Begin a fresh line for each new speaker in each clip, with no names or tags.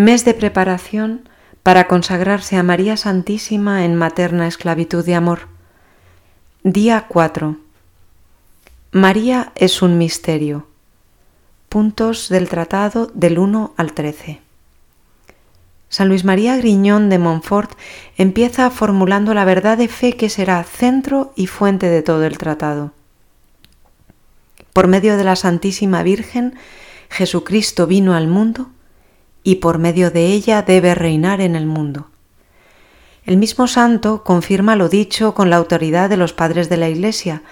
Mes de preparación para consagrarse a María Santísima en materna esclavitud de amor. Día 4. María es un misterio. Puntos del tratado del 1 al 13. San Luis María Griñón de Montfort empieza formulando la verdad de fe que será centro y fuente de todo el tratado. Por medio de la Santísima Virgen, Jesucristo vino al mundo y por medio de ella debe reinar en el mundo. El mismo santo confirma lo dicho con la autoridad de los padres de la Iglesia,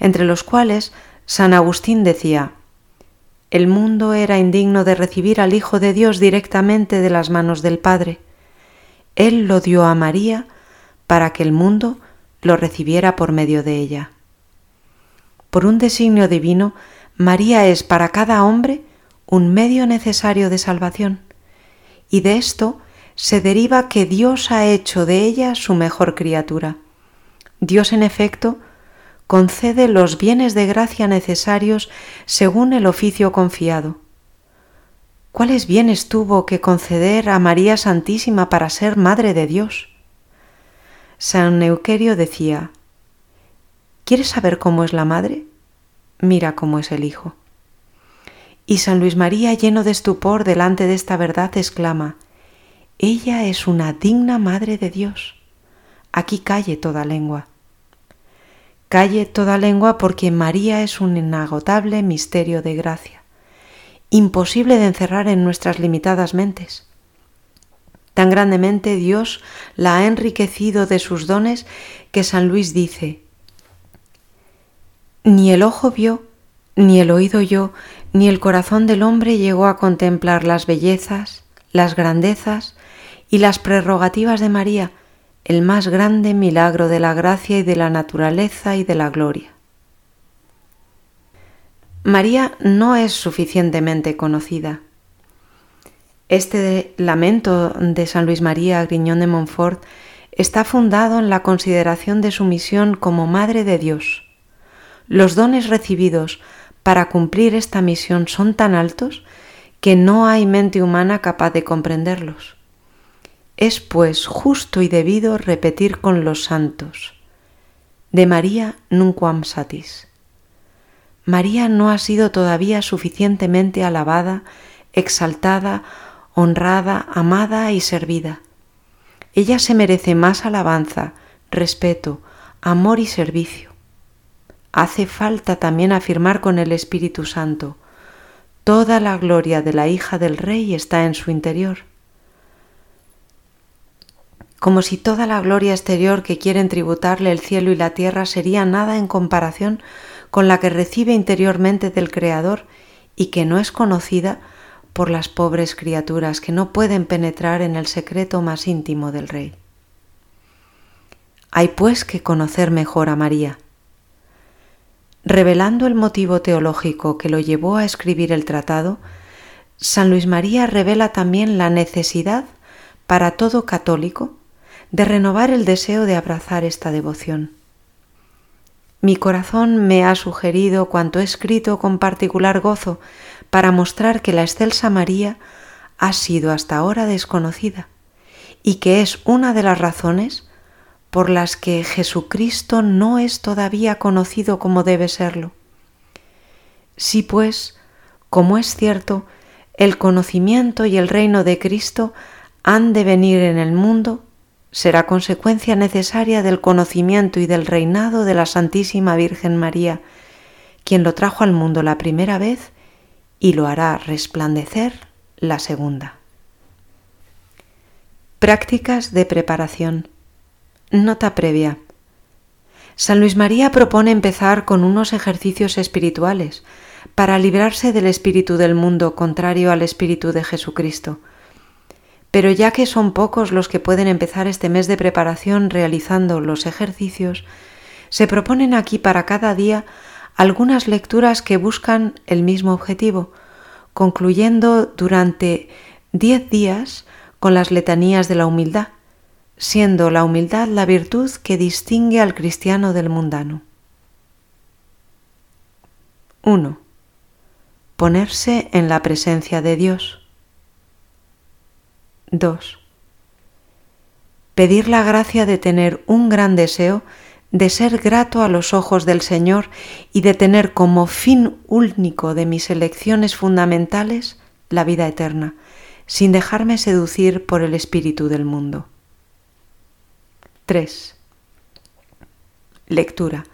entre los cuales San Agustín decía, el mundo era indigno de recibir al Hijo de Dios directamente de las manos del Padre. Él lo dio a María para que el mundo lo recibiera por medio de ella. Por un designio divino, María es para cada hombre un medio necesario de salvación, y de esto se deriva que Dios ha hecho de ella su mejor criatura. Dios, en efecto, concede los bienes de gracia necesarios según el oficio confiado. ¿Cuáles bienes tuvo que conceder a María Santísima para ser Madre de Dios? San Euquerio decía, ¿Quieres saber cómo es la madre? Mira cómo es el hijo. Y San Luis María, lleno de estupor delante de esta verdad, exclama, Ella es una digna Madre de Dios. Aquí calle toda lengua. Calle toda lengua porque María es un inagotable misterio de gracia, imposible de encerrar en nuestras limitadas mentes. Tan grandemente Dios la ha enriquecido de sus dones que San Luis dice, Ni el ojo vio, ni el oído oyó, ni el corazón del hombre llegó a contemplar las bellezas, las grandezas y las prerrogativas de María, el más grande milagro de la gracia y de la naturaleza y de la gloria. María no es suficientemente conocida. Este lamento de San Luis María Griñón de Montfort está fundado en la consideración de su misión como Madre de Dios. Los dones recibidos para cumplir esta misión son tan altos que no hay mente humana capaz de comprenderlos. Es pues justo y debido repetir con los santos, de María nunquam satis. María no ha sido todavía suficientemente alabada, exaltada, honrada, amada y servida. Ella se merece más alabanza, respeto, amor y servicio. Hace falta también afirmar con el Espíritu Santo, toda la gloria de la hija del Rey está en su interior como si toda la gloria exterior que quieren tributarle el cielo y la tierra sería nada en comparación con la que recibe interiormente del Creador y que no es conocida por las pobres criaturas que no pueden penetrar en el secreto más íntimo del Rey. Hay pues que conocer mejor a María. Revelando el motivo teológico que lo llevó a escribir el tratado, San Luis María revela también la necesidad para todo católico de renovar el deseo de abrazar esta devoción. Mi corazón me ha sugerido cuanto he escrito con particular gozo para mostrar que la excelsa María ha sido hasta ahora desconocida y que es una de las razones por las que Jesucristo no es todavía conocido como debe serlo. Si pues, como es cierto, el conocimiento y el reino de Cristo han de venir en el mundo, será consecuencia necesaria del conocimiento y del reinado de la Santísima Virgen María, quien lo trajo al mundo la primera vez y lo hará resplandecer la segunda. Prácticas de preparación. Nota previa. San Luis María propone empezar con unos ejercicios espirituales para librarse del espíritu del mundo contrario al espíritu de Jesucristo pero ya que son pocos los que pueden empezar este mes de preparación realizando los ejercicios, se proponen aquí para cada día algunas lecturas que buscan el mismo objetivo, concluyendo durante diez días con las letanías de la humildad, siendo la humildad la virtud que distingue al cristiano del mundano. 1. Ponerse en la presencia de Dios. 2. Pedir la gracia de tener un gran deseo de ser grato a los ojos del Señor y de tener como fin único de mis elecciones fundamentales la vida eterna, sin dejarme seducir por el espíritu del mundo. 3. Lectura.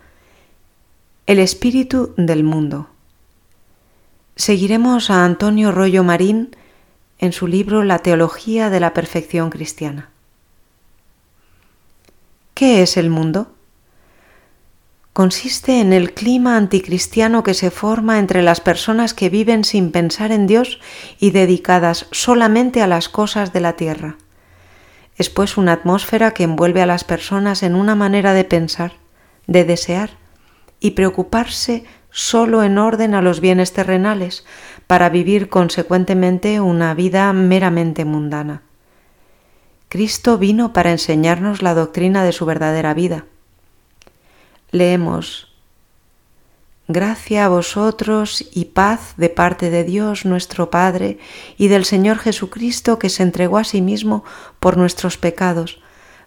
El espíritu del mundo. Seguiremos a Antonio Rollo Marín en su libro La Teología de la Perfección Cristiana. ¿Qué es el mundo? consiste en el clima anticristiano que se forma entre las personas que viven sin pensar en Dios y dedicadas solamente a las cosas de la tierra. Es pues una atmósfera que envuelve a las personas en una manera de pensar, de desear y preocuparse solo en orden a los bienes terrenales, para vivir consecuentemente una vida meramente mundana. Cristo vino para enseñarnos la doctrina de su verdadera vida leemos, Gracia a vosotros y paz de parte de Dios nuestro Padre y del Señor Jesucristo que se entregó a sí mismo por nuestros pecados,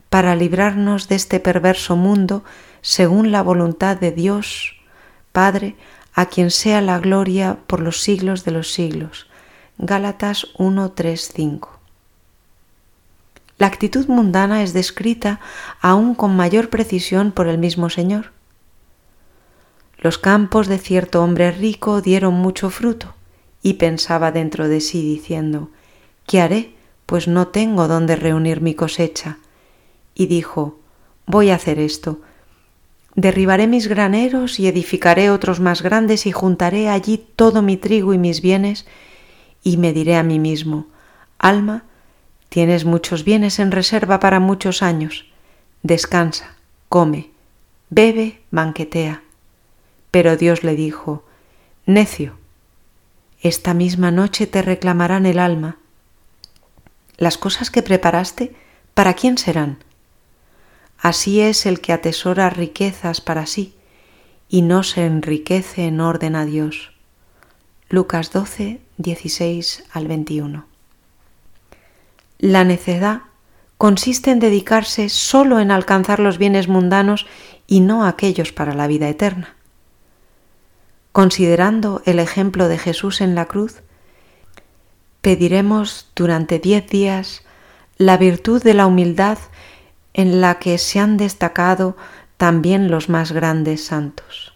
para librarnos de este perverso mundo según la voluntad de Dios, Padre, a quien sea la gloria por los siglos de los siglos. Gálatas 1, 3, 5. La actitud mundana es descrita aún con mayor precisión por el mismo Señor. Los campos de cierto hombre rico dieron mucho fruto, y pensaba dentro de sí diciendo, ¿qué haré? Pues no tengo dónde reunir mi cosecha. Y dijo, voy a hacer esto. Derribaré mis graneros y edificaré otros más grandes y juntaré allí todo mi trigo y mis bienes, y me diré a mí mismo, Alma, tienes muchos bienes en reserva para muchos años. Descansa, come, bebe, banquetea pero Dios le dijo, Necio, esta misma noche te reclamarán el alma. Las cosas que preparaste, ¿para quién serán? Así es el que atesora riquezas para sí y no se enriquece en orden a Dios. Lucas 12, 16 al 21. La necedad consiste en dedicarse solo en alcanzar los bienes mundanos y no aquellos para la vida eterna. Considerando el ejemplo de Jesús en la cruz, pediremos durante diez días la virtud de la humildad en la que se han destacado también los más grandes santos.